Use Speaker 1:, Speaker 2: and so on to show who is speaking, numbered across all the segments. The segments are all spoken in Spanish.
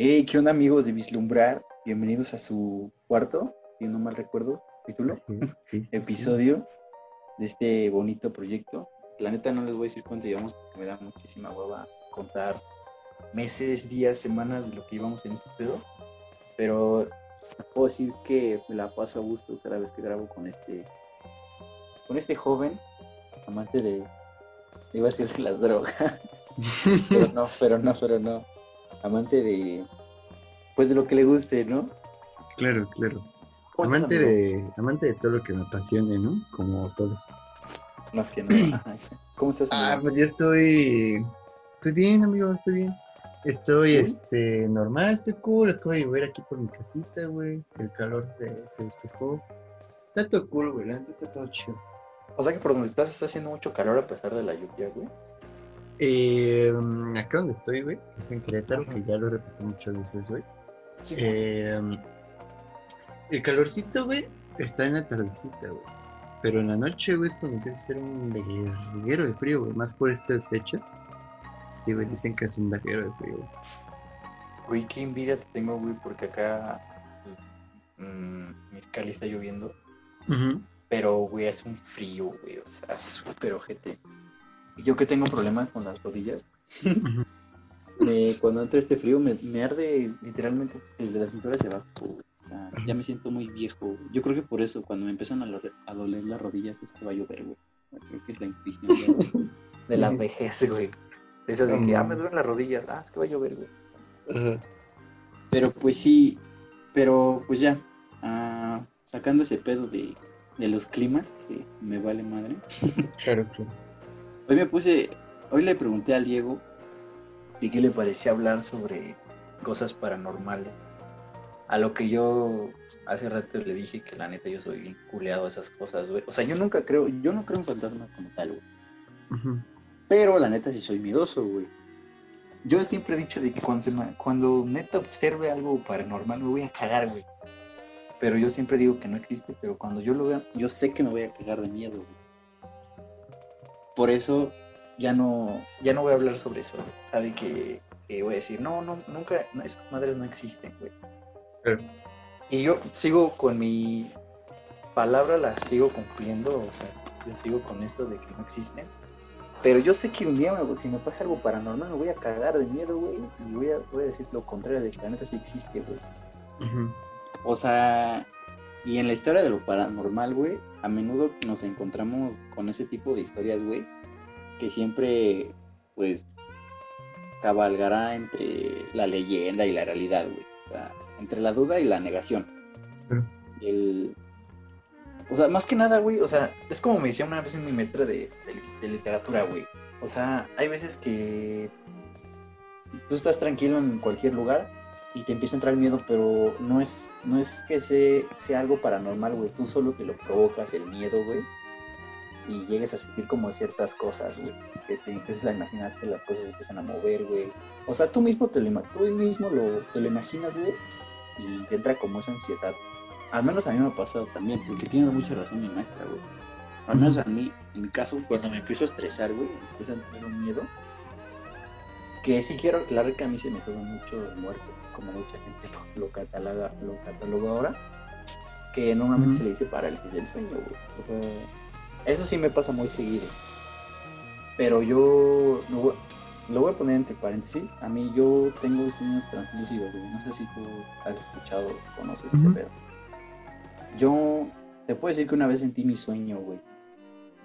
Speaker 1: Hey, ¿qué onda amigos de Vislumbrar? Bienvenidos a su cuarto, si no mal recuerdo, título,
Speaker 2: Sí, sí, sí,
Speaker 1: episodio de este bonito proyecto. La neta no les voy a decir cuánto llevamos porque me da muchísima hueva contar meses, días, semanas de lo que llevamos en este pedo. Pero puedo decir que me la paso a gusto cada vez que grabo con este con este joven amante de iba a decir de las drogas pero no pero no pero no amante de pues de lo que le guste no
Speaker 2: Claro, claro.
Speaker 1: ¿Cómo estás,
Speaker 2: Amante de, amante de todo lo que me apasione, ¿no? Como todos.
Speaker 1: más que nada cómo estás
Speaker 2: Ah,
Speaker 1: amigo?
Speaker 2: pues yo estoy. Estoy bien, amigo, estoy bien. Estoy, este, normal, estoy cool. Acabo de llover aquí por mi casita, güey. El calor se, se despejó. Está todo cool, güey. La está todo chido.
Speaker 1: o sea que por donde estás está haciendo mucho calor a pesar de la lluvia güey
Speaker 2: Eh, acá donde estoy, güey, es en Querétaro,
Speaker 1: Ajá.
Speaker 2: que ya lo repetí muchas veces, güey.
Speaker 1: sí
Speaker 2: Eh, el calorcito, güey, está en la tardecita, güey. Pero en la noche, güey, es cuando empieza a ser un verguero de frío, güey. Más por estas fechas. Sí, güey, dicen que es un verguero de frío, güey.
Speaker 1: Güey, qué envidia te tengo, güey, porque acá pues, mm, Mexicali está lloviendo, pero, güey, hace un frío, güey, o sea, súper ojete. Yo que tengo problemas con las rodillas, me- cuando entra este frío me, me arde literalmente desde la cintura hacia abajo. ya me siento muy viejo. Yo creo que por eso, cuando me empiezan a, lo- a doler las rodillas, es que va a llover, güey. Creo que es la intuición de, la vejez, güey. Eso de que, ah, me duelen las rodillas, ah, es que va a llover, güey.
Speaker 2: Ajá.
Speaker 1: Pero pues sí, pero pues ya, ah, sacando ese pedo de, de los climas, que me vale madre.
Speaker 2: Claro, claro.
Speaker 1: Hoy me puse, hoy le pregunté al Diego de qué le parecía hablar sobre cosas paranormales. A lo que yo hace rato le dije que la neta yo soy bien culeado a esas cosas, güey. O sea, yo nunca creo, yo no creo en fantasmas como tal, güey. Pero la neta sí soy miedoso, güey. Yo siempre he dicho de que cuando, se me- cuando neta observe algo paranormal me voy a cagar, güey. Pero yo siempre digo que no existe, pero cuando yo lo vea, yo sé que me voy a cagar de miedo, güey. Por eso ya no, ya no voy a hablar sobre eso. O sea, de que, que voy a decir, no, no, nunca, no, esas madres no existen, güey. Y yo sigo con mi palabra, la sigo cumpliendo, o sea, yo sigo con esto de que no existen. Pero yo sé que un día, me- si me pasa algo paranormal, me voy a cagar de miedo, güey. Y voy a, voy a decir lo contrario de que la neta sí existe, güey. O sea, y en la historia de lo paranormal, güey, a menudo nos encontramos con ese tipo de historias, güey, que siempre, pues, cabalgará entre la leyenda y la realidad, güey. O sea, entre la duda y la negación. El... O sea, más que nada, güey, o sea, es como me decía una vez en mi maestra de, de- de literatura, güey. O sea, hay veces que tú estás tranquilo en cualquier lugar y te empieza a entrar el miedo, pero no es, no es que sea, algo paranormal, güey. Tú solo te lo provocas el miedo, güey. Y llegues a sentir como ciertas cosas, güey. Que te empiezas a imaginar que las cosas se empiezan a mover, güey. O sea, tú mismo te lo, tú mismo lo, te lo imaginas, güey. Y te entra como esa ansiedad. Al menos a mí me ha pasado también, porque tiene mucha razón mi maestra, güey. Al menos a mí, en mi caso, cuando me empiezo a estresar, güey, empiezo a tener un miedo. Que sí quiero aclarar que a mí se me sube mucho muerto, como mucha gente lo, lo cataloga, lo cataloga ahora. Que normalmente
Speaker 2: Ujú.
Speaker 1: se le dice parálisis del sueño, güey. O sea, eso sí me pasa muy seguido. Pero yo lo voy, lo voy a poner entre paréntesis. A mí yo tengo sueños translúcidos, güey. No sé si tú has escuchado o conoces ese pedo. Yo te puedo decir que una vez sentí mi sueño, güey.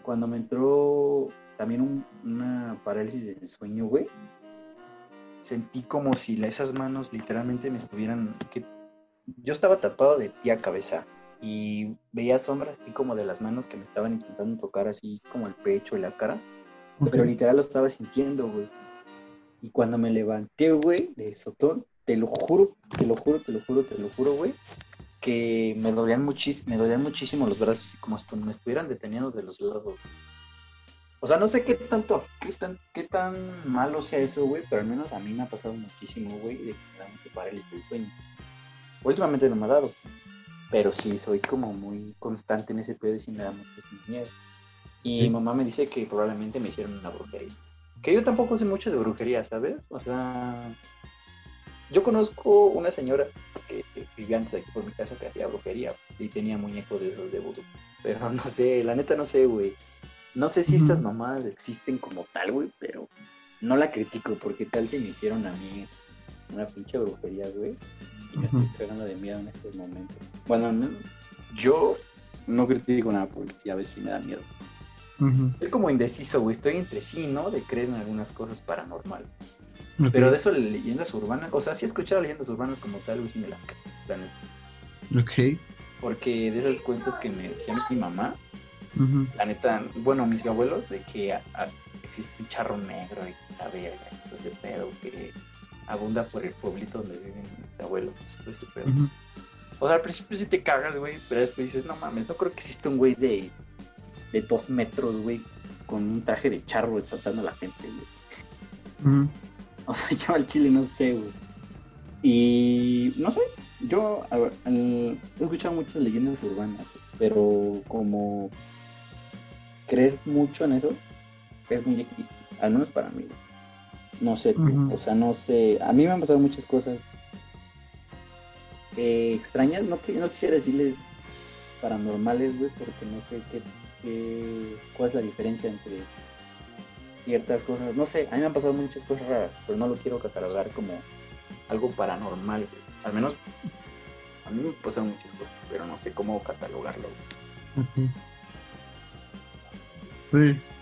Speaker 1: Cuando me entró también un- una parálisis del sueño, güey. Sentí como si esas manos literalmente me estuvieran... que Yo estaba tapado de pie a cabeza y veía sombras así como de las manos que me estaban intentando tocar así como el pecho y la cara. Pero
Speaker 2: Ok.
Speaker 1: literal lo estaba sintiendo, güey. Y cuando me levanté, güey, de sotón, te lo juro, te lo juro, te lo juro, te lo juro, güey, que me dolían, muchis me dolían muchísimo los brazos y como si me estuvieran deteniendo de los lados. O sea, no sé qué tanto, qué tan, qué tan malo sea eso, güey, pero al menos a mí me ha pasado muchísimo, güey, de que me da mucho parálisis del sueño. Últimamente no me ha dado, pero sí soy como muy constante en ese pedo y sí me da muchísimo miedo. Y
Speaker 2: Sí.
Speaker 1: mamá me dice que probablemente me hicieron una brujería. Que yo tampoco sé mucho de brujería, ¿sabes? O sea, Yo conozco una señora que, que vivía antes aquí por mi casa que hacía brujería y tenía muñecos de esos de vudú. Pero no sé, la neta no sé, güey. No sé si esas mamadas existen como tal, güey, pero no la critico porque tal se me hicieron a mí una pinche brujería, güey. Y me estoy cagando de miedo en estos momentos. Bueno, no- yo no critico nada porque sí, a veces sí me da miedo.
Speaker 2: Ujú.
Speaker 1: Estoy como indeciso, güey. Estoy entre sí, ¿no? De creer en algunas cosas paranormales.
Speaker 2: Ok.
Speaker 1: Pero de eso, leyendas urbanas, o sea, sí he escuchado leyendas urbanas como tal, güey, sí me las creo, la neta.
Speaker 2: Ok.
Speaker 1: Porque de esas cuentas que me decía mi mamá, La neta, bueno, mis abuelos, de que a- a- existe un charro negro y la verga, todo ese pedo que abunda por el pueblito donde viven mis abuelos, todo ese pedo. O sea, al principio sí te cagas, güey, pero después dices, no mames, no creo que exista un güey de, de dos metros, güey, con un traje de charro espantando a la gente, güey. O sea, yo al chile no sé, güey. Y no sé, yo a ver, al- he escuchado muchas leyendas urbanas, pero como creer mucho en eso es muy difícil, al menos para mí. No sé, o sea, no sé. A mí me han pasado muchas cosas eh, extrañas. No, no quisiera decirles paranormales, güey, porque no sé qué, qué- cuál es la diferencia entre ciertas cosas. No sé, a mí me han pasado muchas cosas raras, pero no lo quiero catalogar como algo paranormal, güey. Al menos a mí me pasan muchas cosas, pero no sé cómo catalogarlo. güey.
Speaker 2: Ok. Pues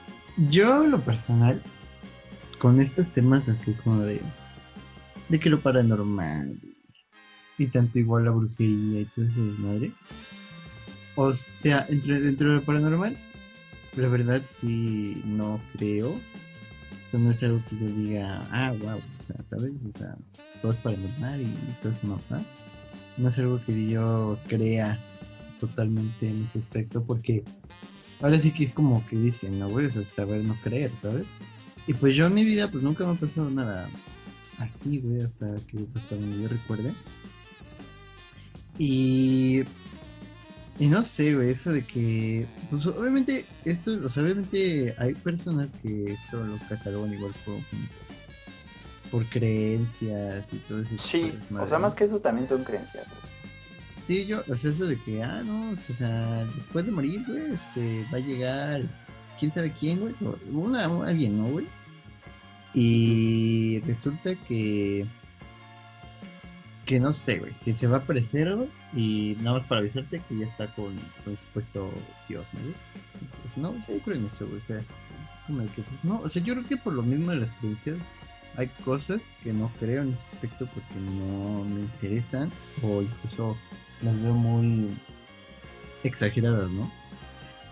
Speaker 2: yo lo personal, con estos temas así como de, de que lo paranormal y tanto igual la brujería y todo eso madre. O sea, entre, dentro de lo paranormal, la verdad sí no creo. O sea, no es algo que yo diga, ah, wow, ¿sabes? O sea, todo es paranormal y todo es mapa. No es algo que yo crea totalmente en ese aspecto porque ahora sí que es como que dicen, no, güey, o sea, hasta ver no creer, ¿sabes? Y pues yo en mi vida pues nunca me ha pasado nada así, güey, hasta que hasta donde yo recuerde. Y y no sé, güey, eso de que pues obviamente esto, o sea, obviamente hay personas que esto lo catalogan igual por por creencias y todo eso.
Speaker 1: Sí, o sea, más que eso también son creencias. güey.
Speaker 2: Sí, yo, o sea, eso de que, ah, no, o sea, después de morir, güey, este, va a llegar, quién sabe quién, güey, una, alguien, ¿no, güey? Y resulta que, que no sé, güey, que se va a aparecer, güey, y nada más para avisarte que ya está con, con supuesto Dios, ¿no, güey? Pues no, sí, creo en eso, güey, o sea, es como que, pues no, o sea, yo creo que por lo mismo de las creencias, hay cosas que no creo en ese aspecto porque no me interesan o incluso las veo muy exageradas, ¿no?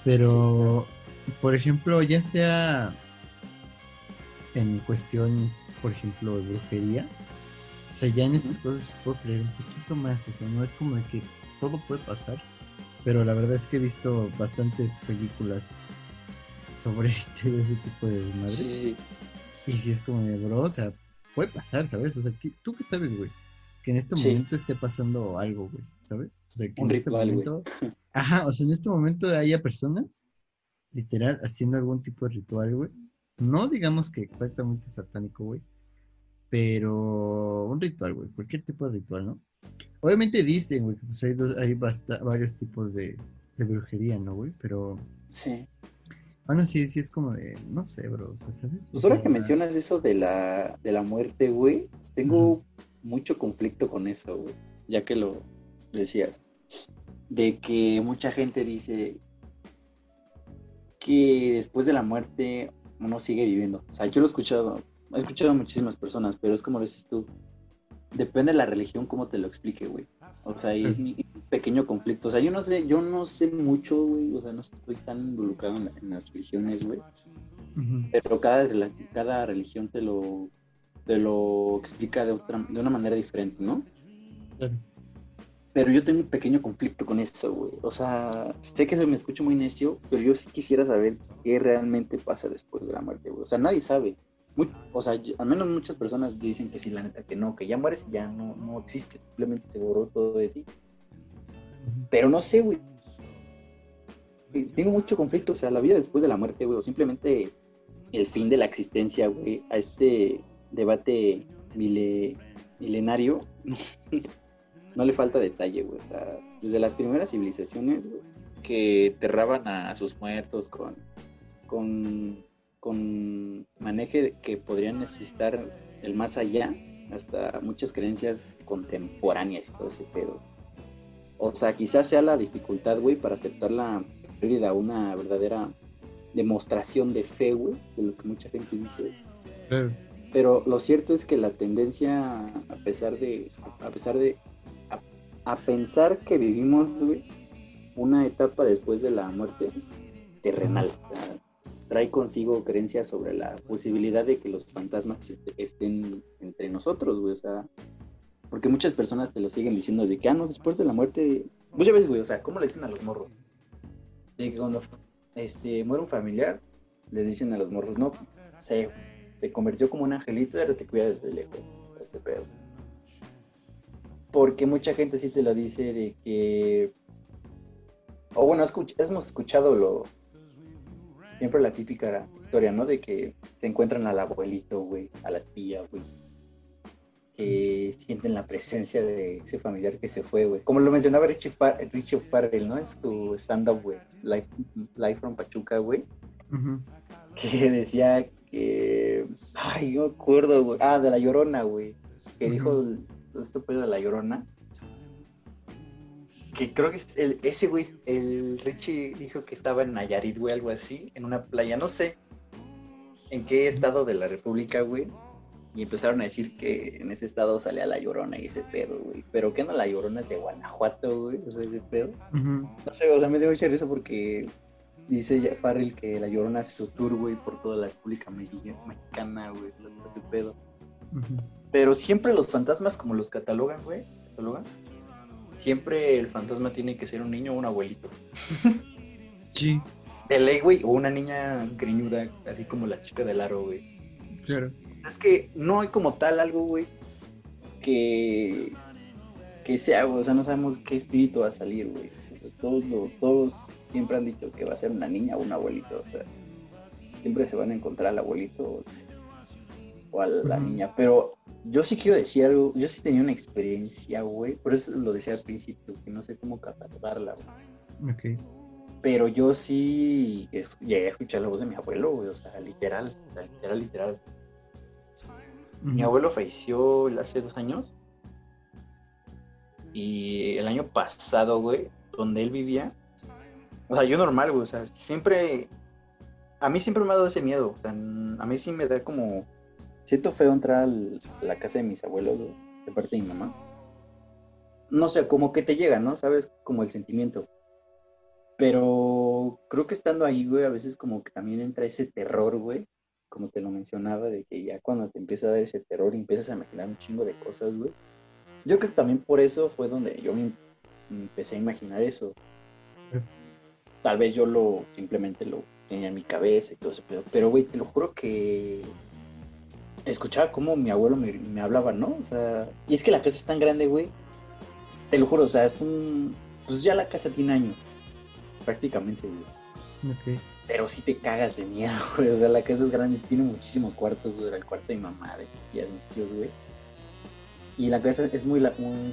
Speaker 2: Pero, por ejemplo, ya sea en cuestión, por ejemplo, de brujería, o sea, ya en esas cosas puedo creer un poquito más, o sea, no es como de que todo puede pasar, pero la verdad es que he visto bastantes películas sobre este, ese tipo de madre.
Speaker 1: Sí.
Speaker 2: Y si es como de, bro, o sea, puede pasar, ¿sabes? O sea, ¿qué- ¿tú qué sabes, güey? Que en este
Speaker 1: Sí.
Speaker 2: momento esté pasando algo, güey, ¿sabes? O sea, que
Speaker 1: Un
Speaker 2: en este
Speaker 1: ritual, güey.
Speaker 2: momento... Ajá, o sea, en este momento haya personas, literal, haciendo algún tipo de ritual, güey. No digamos que exactamente satánico, güey. Pero un ritual, güey. Cualquier tipo de ritual, ¿no? Obviamente dicen, güey, que pues hay, dos- hay varios tipos de, de brujería, ¿no, güey? Pero
Speaker 1: Sí.
Speaker 2: Aún así, sí es como de, no sé, bro, o sea, ¿sabes?
Speaker 1: Pues ahora que mencionas eso de la, de la muerte, güey, tengo mucho conflicto con eso, güey, ya que lo decías. De que mucha gente dice que después de la muerte uno sigue viviendo. O sea, yo lo he escuchado, he escuchado a muchísimas personas, pero es como lo dices tú. Depende de la religión cómo te lo explique, güey. O sea, y es mi pequeño conflicto. O sea, yo no sé, yo no sé mucho, güey. O sea, no estoy tan involucrado en, la- en las religiones, güey. pero cada, cada religión te lo, te lo explica de, otra, de una manera diferente, ¿no?
Speaker 2: Claro.
Speaker 1: Pero yo tengo un pequeño conflicto con eso, güey. O sea, sé que se me escucha muy necio, pero yo sí quisiera saber qué realmente pasa después de la muerte, güey. O sea, nadie sabe. Muy- o sea, yo- al menos muchas personas dicen que sí, la neta, que no, que ya mueres y ya no, no existe, simplemente se borró todo de ti. Pero no sé, güey. Tengo mucho conflicto, o sea, la vida después de la muerte, güey, o simplemente el fin de la existencia, güey, a este debate mile, milenario, no le falta detalle, güey. O sea, desde las primeras civilizaciones, güey, que enterraban a sus muertos con, con, con maneje que podrían necesitar el más allá, hasta muchas creencias contemporáneas y todo ese pedo. O sea, quizás sea la dificultad, güey, para aceptar la pérdida, una verdadera demostración de fe, güey, de lo que mucha gente dice. Pero lo cierto es que la tendencia, a pesar de, a pesar de, a, pensar que vivimos, güey, una etapa después de la muerte terrenal, o sea, trae consigo creencias sobre la posibilidad de que los fantasmas estén entre nosotros, güey, o sea, porque muchas personas te lo siguen diciendo de que, ah, no, después de la muerte, muchas veces, güey, o sea, ¿cómo le dicen a los morros? De que cuando este, muere un familiar, les dicen a los morros, no, se te convirtió como un angelito ahora te cuida desde lejos, ese pedo. Porque mucha gente sí te lo dice de que, o bueno, hemos escuchado lo, siempre la típica historia, ¿no? De que se encuentran al abuelito, güey, a la tía, güey que sienten la presencia de ese familiar que se fue, güey. Como lo mencionaba Richie, Farrell, ¿no? En su stand-up, güey. Life, from Pachuca, güey. Que decía que... Ay, no me acuerdo, güey. Ah, de La Llorona, güey. Que dijo esto pedo de La Llorona. Que creo que el, ese güey, el Richie dijo que estaba en Nayarit, güey, algo así, en una playa, no sé en qué estado de la República, güey y empezaron a decir que en ese estado salía la llorona y ese pedo, güey. Pero que no la llorona es de Guanajuato, güey. O sea, ese pedo. No sé, o sea, me dio mucha risa porque dice Farrell que la llorona hace su tour, güey, por toda la República Mexicana, güey. Ese pedo. Pero siempre los fantasmas, como los catalogan, güey, catalogan, siempre el fantasma tiene que ser un niño o un abuelito.
Speaker 2: sí.
Speaker 1: De ley, güey, o una niña griñuda, así como la chica del aro, güey.
Speaker 2: Claro.
Speaker 1: Es que no hay como tal algo, güey, que, que sea, o sea, no sabemos qué espíritu va a salir, güey. Todos, todos siempre han dicho que va a ser una niña o un abuelito, o sea, siempre se van a encontrar al abuelito o a la niña, pero yo sí quiero decir algo, yo sí tenía una experiencia, güey, por eso lo decía al principio, que no sé cómo catalogarla,
Speaker 2: güey. Ok.
Speaker 1: Pero yo sí llegué a escuchar la voz de mi abuelo, güey, o sea, literal, o sea, literal, literal. Mi abuelo falleció hace dos años. Y el año pasado, güey, donde él vivía. O sea, yo normal, güey. O sea, siempre. A mí siempre me ha dado ese miedo. O sea, a mí sí me da como. Siento feo entrar a la casa de mis abuelos, de parte de mi mamá. No sé, como que te llega, ¿no? ¿Sabes? Como el sentimiento. Pero creo que estando ahí, güey, a veces como que también entra ese terror, güey como te lo mencionaba, de que ya cuando te empieza a dar ese terror empiezas a imaginar un chingo de cosas, güey. Yo creo que también por eso fue donde yo me empecé a imaginar eso. Tal vez yo lo simplemente lo tenía en mi cabeza y todo eso, pero, güey, te lo juro que escuchaba cómo mi abuelo me, hablaba, ¿no? O sea, y es que la casa es tan grande, güey. Te lo juro, o sea, es un. Pues ya la casa tiene años, prácticamente, güey.
Speaker 2: Ok
Speaker 1: pero sí te cagas de miedo, güey. O sea, la casa es grande, tiene muchísimos cuartos, güey. Era el cuarto de mi mamá, de mis tías, mis tíos, güey. Y la casa es muy,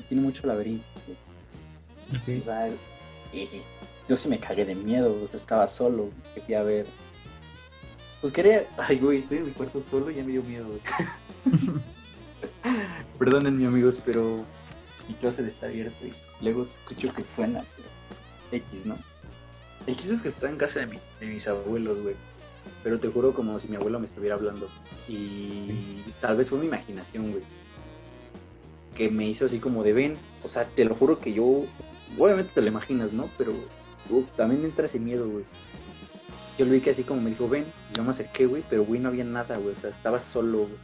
Speaker 1: tiene mucho laberinto, güey. O sea, y, yo sí me cagué de miedo, o sea, estaba solo, quería ver. Pues quería, ay, güey, estoy en mi cuarto solo y ya me dio miedo, güey. Perdónenme, amigos, pero mi closet está abierto y luego escucho que suena, pero X, ¿no? El chiste es que está en casa de, mis abuelos, güey. Pero te juro como si mi abuelo me estuviera hablando. Y tal vez fue mi imaginación, güey. Que me hizo así como de ven. O sea, te lo juro que yo. Obviamente te lo imaginas, ¿no? Pero también entra ese miedo, güey. Yo lo vi que así como me dijo, ven. Yo me acerqué, güey. Pero, güey, no había nada, güey. O sea, estaba solo, güey.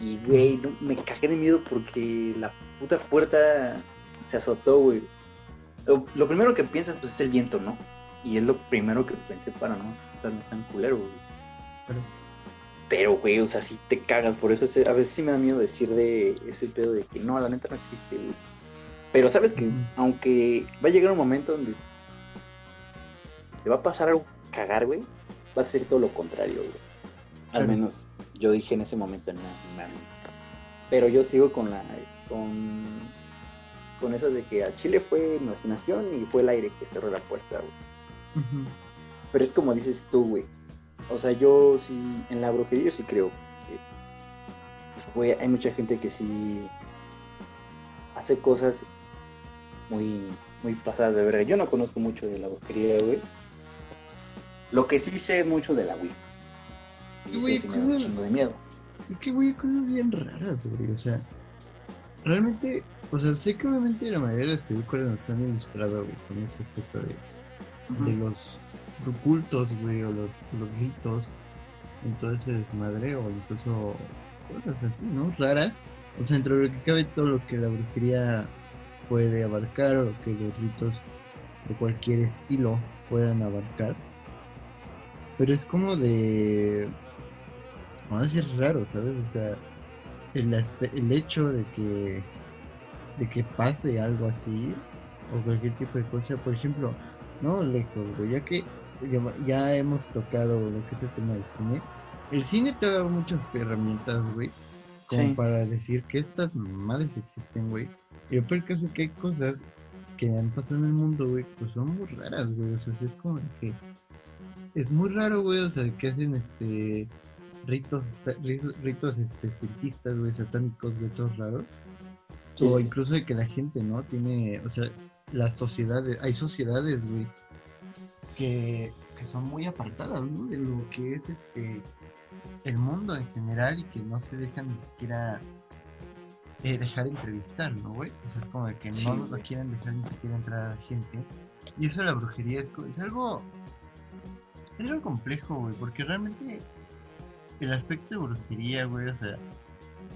Speaker 1: Y, güey, me cagué de miedo porque la puta puerta se azotó, güey. Lo, lo primero que piensas, pues, es el viento, ¿no? Y es lo primero que pensé para no estar tan culero, güey. Pero... güey, o sea, si te cagas. Por eso a veces sí me da miedo decir de ese pedo de que no, la neta no existe, güey. Pero sabes que, aunque va a llegar un momento donde te va a pasar algo cagar, güey, va a ser todo lo contrario, güey. Al menos yo dije en ese momento, no, Pero yo sigo con la con, con eso de que a Chile fue imaginación y fue el aire que cerró la puerta, güey. Pero es como dices tú, güey. O sea, yo sí, en la brujería yo sí creo que, pues, güey, hay mucha gente que sí hace cosas muy, muy pasadas de verga. Yo no conozco mucho de la brujería, güey. Lo que sí sé mucho de la Wii. Y
Speaker 2: Güey,
Speaker 1: sí, sí me da de miedo.
Speaker 2: Es que, güey, cosas bien raras, güey. O sea, realmente, o sea, sé que obviamente la mayoría de las películas nos han ilustrado, güey, con ese aspecto de, de los cultos, güey, o los, los ritos, en todo ese desmadre, o incluso cosas así, ¿no? Raras. O sea, entre lo que cabe todo lo que la brujería puede abarcar, o lo que los ritos de cualquier estilo puedan abarcar. Pero es como de. Sé si es raro, ¿sabes? O sea, el, el hecho de que. de que pase algo así, o cualquier tipo de cosa, por ejemplo, no lejos, güey, ya que ya, ya hemos tocado lo que es el tema del cine. El cine te ha dado muchas herramientas, güey, como
Speaker 1: Sí.
Speaker 2: para decir que estas madres existen, güey. Y lo peor caso que hay cosas que han pasado en el mundo, güey, pues son muy raras, güey. O sea, sí es como que es muy raro, güey, o sea, que hacen este ritos, ritos, este, espiritistas, güey, satánicos, güey, todos raros.
Speaker 1: Sí,
Speaker 2: O incluso de que la gente, ¿no? Tiene, o sea, las sociedades, hay sociedades, güey, que, que son muy apartadas, ¿no? De lo que es este el mundo en general y que no se dejan ni siquiera eh, dejar entrevistar, ¿no, güey? O sea, es como de que
Speaker 1: Sí,
Speaker 2: no, no quieren dejar ni siquiera entrar a la gente. Y eso de la brujería es, es algo. Es algo complejo, güey, porque realmente el aspecto de brujería, güey, o sea,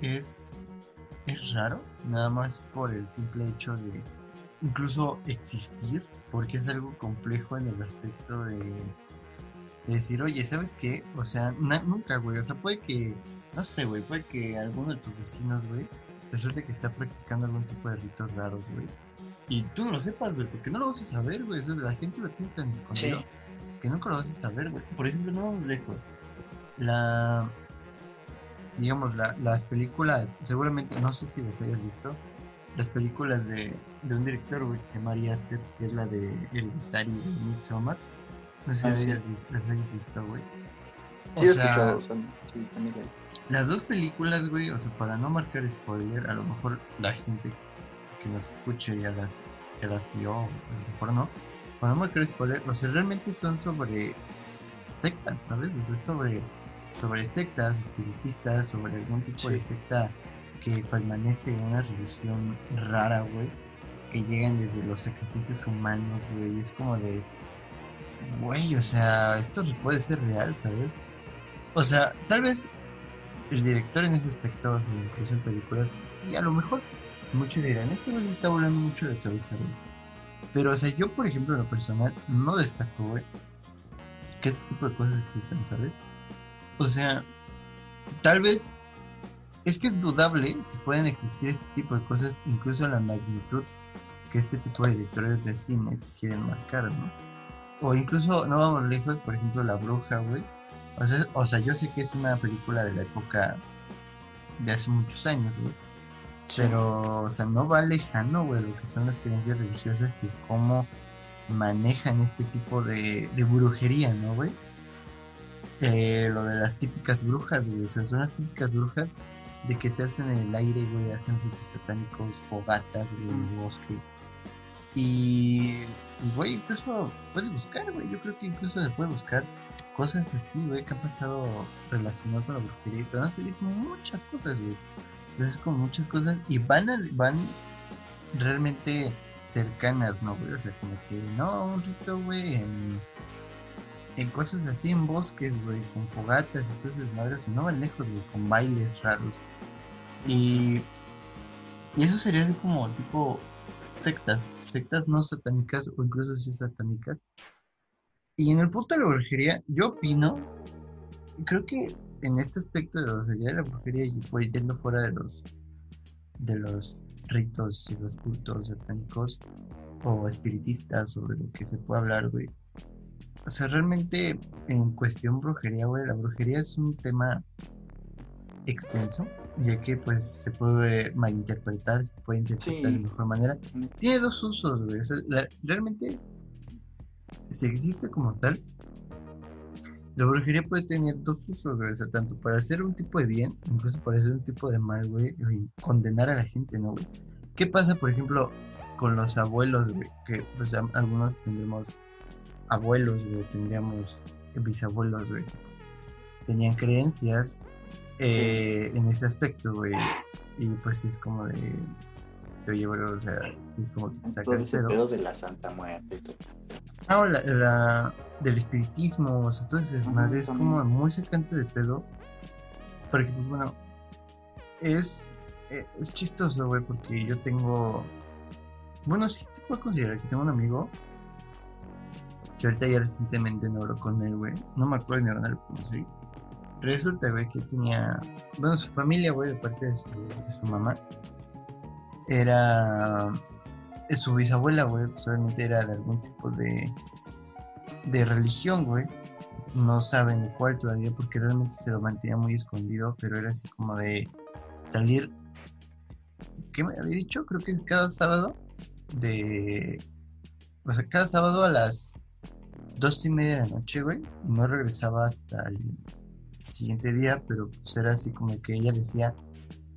Speaker 2: es. Es raro, nada más por el simple hecho de incluso existir, porque es algo complejo en el aspecto de, de decir, oye, ¿sabes qué? O sea, nunca, güey, o sea, puede que, no sé, güey, puede que alguno de tus vecinos, güey, resulte que está practicando algún tipo de ritos raros, güey. Y tú no lo sepas, güey, porque no lo vas a saber, güey. o sea, la gente lo tiene tan escondido
Speaker 1: Sí.
Speaker 2: Que nunca lo vas a saber, güey. Por ejemplo, no vamos lejos. La. Digamos, la- las películas, seguramente, no sé si las hayas visto, las películas de, de un director, güey, que se llama Ari Aster, que es la de El Gitari de Midsommar. No sé si
Speaker 1: Ah,
Speaker 2: las
Speaker 1: sí.
Speaker 2: hayas vis- las hayas visto, güey.
Speaker 1: Sí,
Speaker 2: O
Speaker 1: he escuchado. o sea, sí, también
Speaker 2: las dos películas, güey, o sea, para no marcar spoiler, a lo mejor la gente que nos escuche ya las, ya las vio, a lo mejor no. Para no spoiler, o sea, realmente son sobre sectas, ¿sabes? O sea, sobre, sobre sectas espiritistas, sobre algún tipo de secta que permanece en una religión rara, güey, que llegan desde los sacrificios humanos, güey, y es como de, güey, o sea, esto puede ser real, ¿sabes? O sea, tal vez el director en ese aspecto, incluso en películas, sí, a lo mejor muchos dirán, esto se está volando mucho de cabeza, güey. Pero, o sea, yo, por ejemplo, en lo personal, no destaco, güey, que este tipo de cosas existan, ¿sabes? O sea, tal vez es que es dudable si pueden existir este tipo de cosas, incluso a la magnitud que este tipo de directores de cine quieren marcar, ¿no? O incluso, no vamos lejos, por ejemplo, La Bruja, güey. O sea, o sea, yo sé que es una película de la época de hace muchos años, güey. Pero, o sea, no va lejano, güey, lo que son las creencias religiosas y cómo manejan este tipo de, de brujería, ¿no, güey? Eh, lo de las típicas brujas, güey, o sea, son las típicas brujas de que se hacen en el aire, güey, hacen ritos satánicos, fogatas, güey, en el bosque. Y, y, güey, incluso puedes buscar, güey, yo creo que incluso se puede buscar cosas así, güey, que han pasado relacionadas con la brujería y te van a salir muchas cosas, güey. Entonces, como muchas cosas y van, van realmente cercanas, ¿no, güey? O sea, como que, no, un rito, güey, en, cosas así, en bosques, güey, con fogatas o sea, no van lejos, güey, con bailes raros. Y, y eso sería como tipo sectas, sectas no satánicas o incluso sí satánicas. Y en el punto de la brujería, yo opino, creo que en este aspecto de la brujería, de la brujería y fue yendo fuera de los de los ritos y los cultos satánicos o espiritistas sobre lo que se puede hablar, güey. O sea, realmente en cuestión brujería, güey, la brujería es un tema extenso ya que pues se puede malinterpretar, se puede interpretar
Speaker 1: Sí.
Speaker 2: de mejor manera. Tiene dos usos, güey. O sea, la- realmente, si existe como tal, la brujería puede tener dos usos, güey. O sea, tanto para hacer un tipo de bien, incluso para hacer un tipo de mal, güey, y condenar a la gente, ¿no, güey? ¿Qué pasa, por ejemplo, con los abuelos, güey? Que pues a- algunos tendremos abuelos, güey, tendríamos bisabuelos, güey. Tenían creencias eh, en ese aspecto, güey. Y pues es como de. Oye, bro, o sea, sí es como que te saca
Speaker 1: Todo ese
Speaker 2: pedo.
Speaker 1: de la Santa Muerte.
Speaker 2: Ah, la, la- del espiritismo, o sea, todo ese desmadre es como muy sacante de pedo. Porque, pues bueno, es, eh, es chistoso, güey, porque yo tengo. Bueno, sí se puede considerar que tengo un amigo que ahorita ya recientemente no hablo con él, güey. No me acuerdo ni dónde lo conocí. Resulta, güey, que tenía. Bueno, su familia, güey, de parte de su, de su mamá, era. Su bisabuela, güey, pues obviamente era de algún tipo de. De religión, güey. No saben cuál todavía porque realmente se lo mantenía muy escondido, pero era así como de salir. ¿Qué me había dicho? Creo que cada sábado de. O sea, cada sábado a las dos y media de la noche, güey. No regresaba hasta el siguiente día, pero pues era así como que ella decía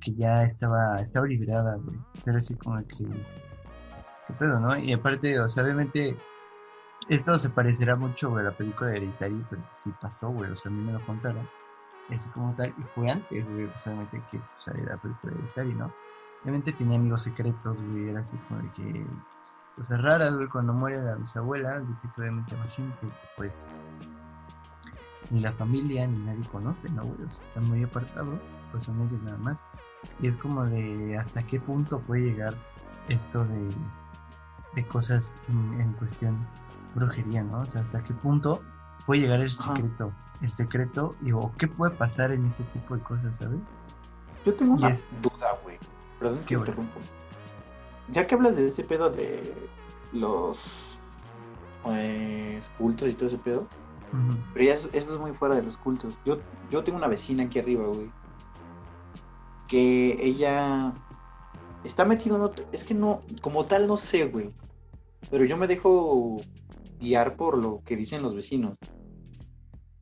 Speaker 2: que ya estaba, estaba liberada, güey. Era así como que. ¿Qué pedo, no? Y aparte, o sea, obviamente. Esto se parecerá mucho, a la película de Hereditary, pero sí pasó, güey. O sea, a mí me lo contaron. Así como tal. Y fue antes, güey, pues obviamente que pues, saliera la película de Hereditary, ¿no? Obviamente tenía amigos secretos, güey. Era así como de que. Cosas raras, güey. Cuando muere la bisabuela, dice que obviamente hay gente que, pues. Ni la familia ni nadie conoce, ¿no, güey? O sea, están muy apartados, pues son ellos nada más. Y es como de hasta qué punto puede llegar esto de, de cosas en cuestión brujería, ¿no? O sea, hasta qué punto puede llegar el
Speaker 1: Ajá.
Speaker 2: secreto. El secreto, y, o qué puede pasar en ese tipo de cosas, ¿sabes?
Speaker 1: Yo tengo
Speaker 2: Y
Speaker 1: una
Speaker 2: es-
Speaker 1: duda, güey. Perdón que interrumpo. Ya que hablas de ese pedo de los pues, cultos y todo ese pedo, pero ya eso es muy fuera de los cultos. Yo, yo tengo una vecina aquí arriba, güey, que ella está metida en otro... Es que no, como tal no sé, güey, pero yo me dejo guiar por lo que dicen los vecinos.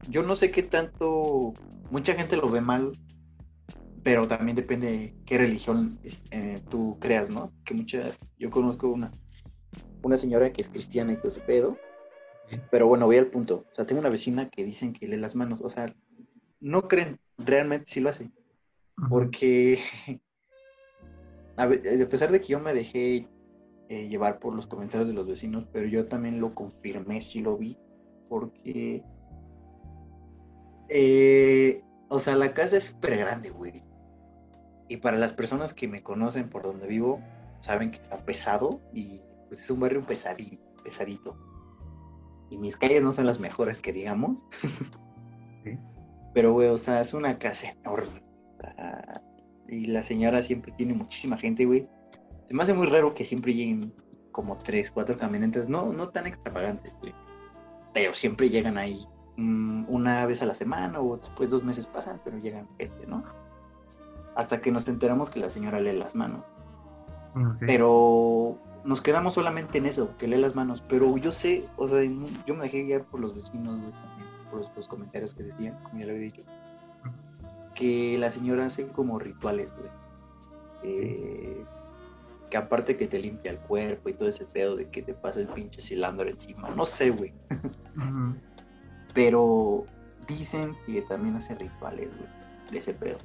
Speaker 1: Yo no sé qué tanto... Mucha gente lo ve mal, pero también depende qué religión es- eh, tú creas, ¿no? Que mucha, yo conozco una, una señora que es cristiana y todo ese pedo, pero bueno, voy al punto. O sea, tengo una vecina que dicen que lee las manos, o sea, no creen, realmente sí lo hace, porque a, a pesar de que yo me dejé eh, llevar por los comentarios de los vecinos, pero yo también lo confirmé, sí lo vi, porque, eh, o sea, la casa es súper grande, güey. Y para las personas que me conocen por donde vivo, saben que está pesado y pues es un barrio pesadito, pesadito. Y mis calles no son las mejores que digamos.
Speaker 2: Sí.
Speaker 1: Pero, güey, o sea, es una casa enorme. o sea, y la señora siempre tiene muchísima gente, güey. Se me hace muy raro que siempre lleguen como tres, cuatro camionetas, no, no tan extravagantes, güey. Pero siempre llegan ahí mm, una vez a la semana o después dos meses pasan, pero llegan gente, ¿no? Hasta que nos enteramos que la señora lee las manos. Pero nos quedamos solamente en eso, que lee las manos. Pero yo sé, o sea, yo me dejé guiar por los vecinos, güey, también, por los, los comentarios que decían, como ya lo había dicho, que la señora hace como rituales, güey. Eh, que aparte que te limpia el cuerpo y todo ese pedo de que te pasa el pinche cilantro encima. No sé, güey. Pero dicen que también hace rituales, güey, de ese pedo.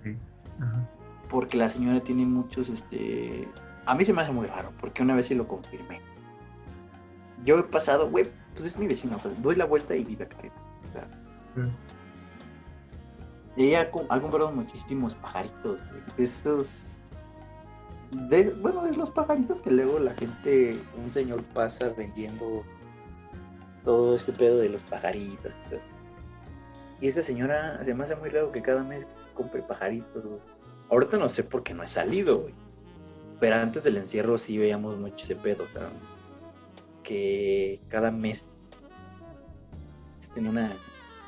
Speaker 1: Porque la señora tiene muchos, este... A mí se me hace muy raro, porque una vez sí lo confirmé. Yo he pasado, güey, pues es mi vecino, o sea, doy la vuelta y vive acá. O ella ha, co- ha comprado muchísimos pajaritos, güey. Esos... De, bueno, de los pajaritos que luego la gente, un señor pasa vendiendo todo este pedo de los pajaritos. y esa señora se me hace muy raro que cada mes compre pajaritos. Ahorita no sé por qué no he salido, güey. Pero antes del encierro sí veíamos mucho ese pedo, o sea, que cada mes tenía una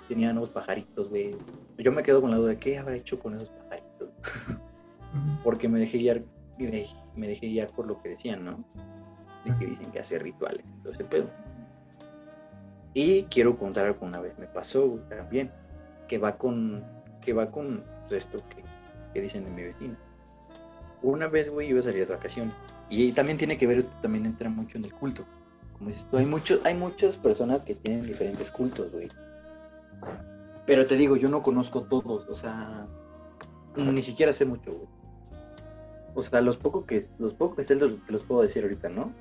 Speaker 1: tenía nuevos pajaritos, güey. Yo me quedo con la duda de qué habrá hecho con esos pajaritos. porque me dejé guiar, me dejé guiar por lo que decían, ¿no? De que dicen que hace rituales, entonces pedo. Y quiero contar algo una vez me pasó también, que va con, que va con esto que, que dicen de mi vecino. Una vez, güey, iba a salir de vacaciones. Y también tiene que ver, también entra mucho en el culto. Como dices tú, hay, mucho, hay muchas personas que tienen diferentes cultos, güey. Pero te digo, yo no conozco todos, o sea, ni siquiera sé mucho, güey. O sea, los pocos que los pocos que sé te los puedo decir ahorita, ¿no?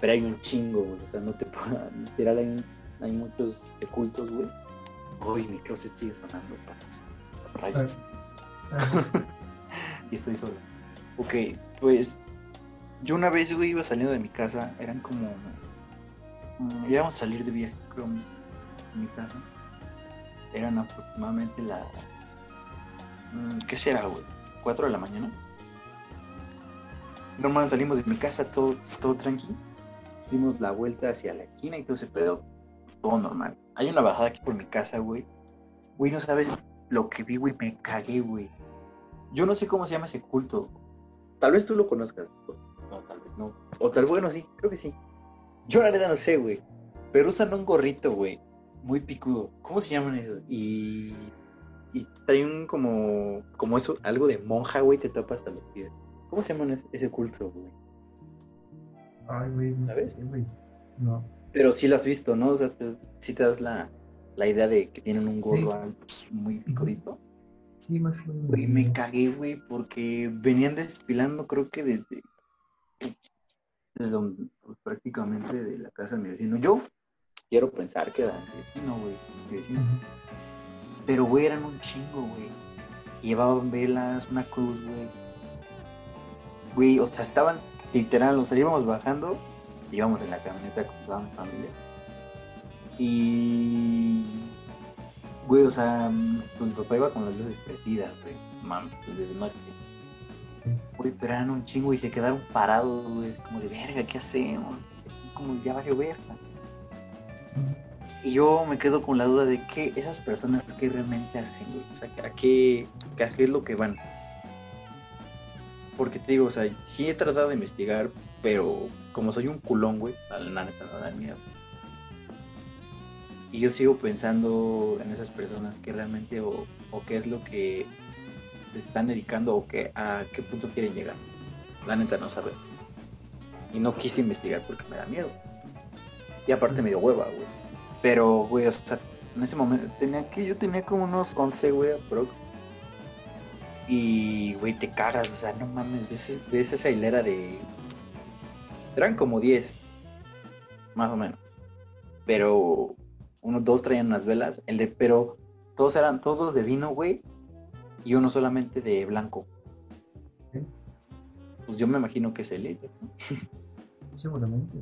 Speaker 1: Pero hay un chingo, güey. O sea, no te puedo. Literal, hay, hay muchos de cultos, güey. Uy, mi closet sigue sonando, rayos. y estoy solo. Ok, pues. Yo una vez, güey, iba saliendo de mi casa. Eran como. Mm, íbamos a salir de viaje, creo, en mi casa. Eran aproximadamente las. Mm, ¿Qué será, güey? ¿4 de la mañana? Normal salimos de mi casa todo, todo tranquilo. Dimos la vuelta hacia la esquina y todo ese pedo. Todo normal. Hay una bajada aquí por mi casa, güey. Güey, no sabes lo que vi, güey. Me cagué, güey. Yo no sé cómo se llama ese culto. Tal vez tú lo conozcas. No, tal vez no. O tal bueno, sí, creo que sí. Yo la verdad no sé, güey. Pero usan un gorrito, güey. Muy picudo. ¿Cómo se llaman esos? Y. Y trae un como. Como eso, algo de monja, güey, te tapa hasta los pies. ¿Cómo se llama ese culto, güey?
Speaker 2: Ay, güey, no ¿sabes? Sé, güey. No.
Speaker 1: Pero sí lo has visto, ¿no? O sea, sí te das la, la idea de que tienen un gorro pues, muy picudito.
Speaker 2: Sí, más o menos.
Speaker 1: Güey, me cagué, güey, porque venían desfilando, creo que desde. Desde donde, pues, prácticamente de la casa de mi vecino. Yo quiero pensar que era mi vecino, güey. Mi vecino. Pero, güey, eran un chingo, güey. Llevaban velas, una cruz, güey güey, o sea, estaban literal, nos íbamos bajando, íbamos en la camioneta con toda mi familia. Y, güey, o sea, pues mi papá iba con las luces perdidas, güey, mami, pues desde noche. Güey, pero eran un chingo y se quedaron parados, güey, como de verga, ¿qué hacemos? Como ya va a llover. Y yo me quedo con la duda de qué esas personas que realmente hacen, güey, o sea, ¿a qué, a qué es lo que van? Porque te digo, o sea, sí he tratado de investigar, pero como soy un culón, güey, a la neta no da miedo. Y yo sigo pensando en esas personas que realmente o, qué es lo que se están dedicando o que, a qué punto quieren llegar. La neta no sabe. Y no quise investigar porque me da miedo. Y aparte me dio hueva, güey. Pero, güey, o sea, en ese momento tenía que yo tenía como unos 11, güey, aprox y, güey, te cagas, o sea, no mames, ves, ves esa hilera de... Eran como 10, más o menos. Pero unos dos traían unas velas, el de, pero todos eran todos de vino, güey, y uno solamente de blanco. Pues yo me imagino que es el ¿no?
Speaker 2: Seguramente.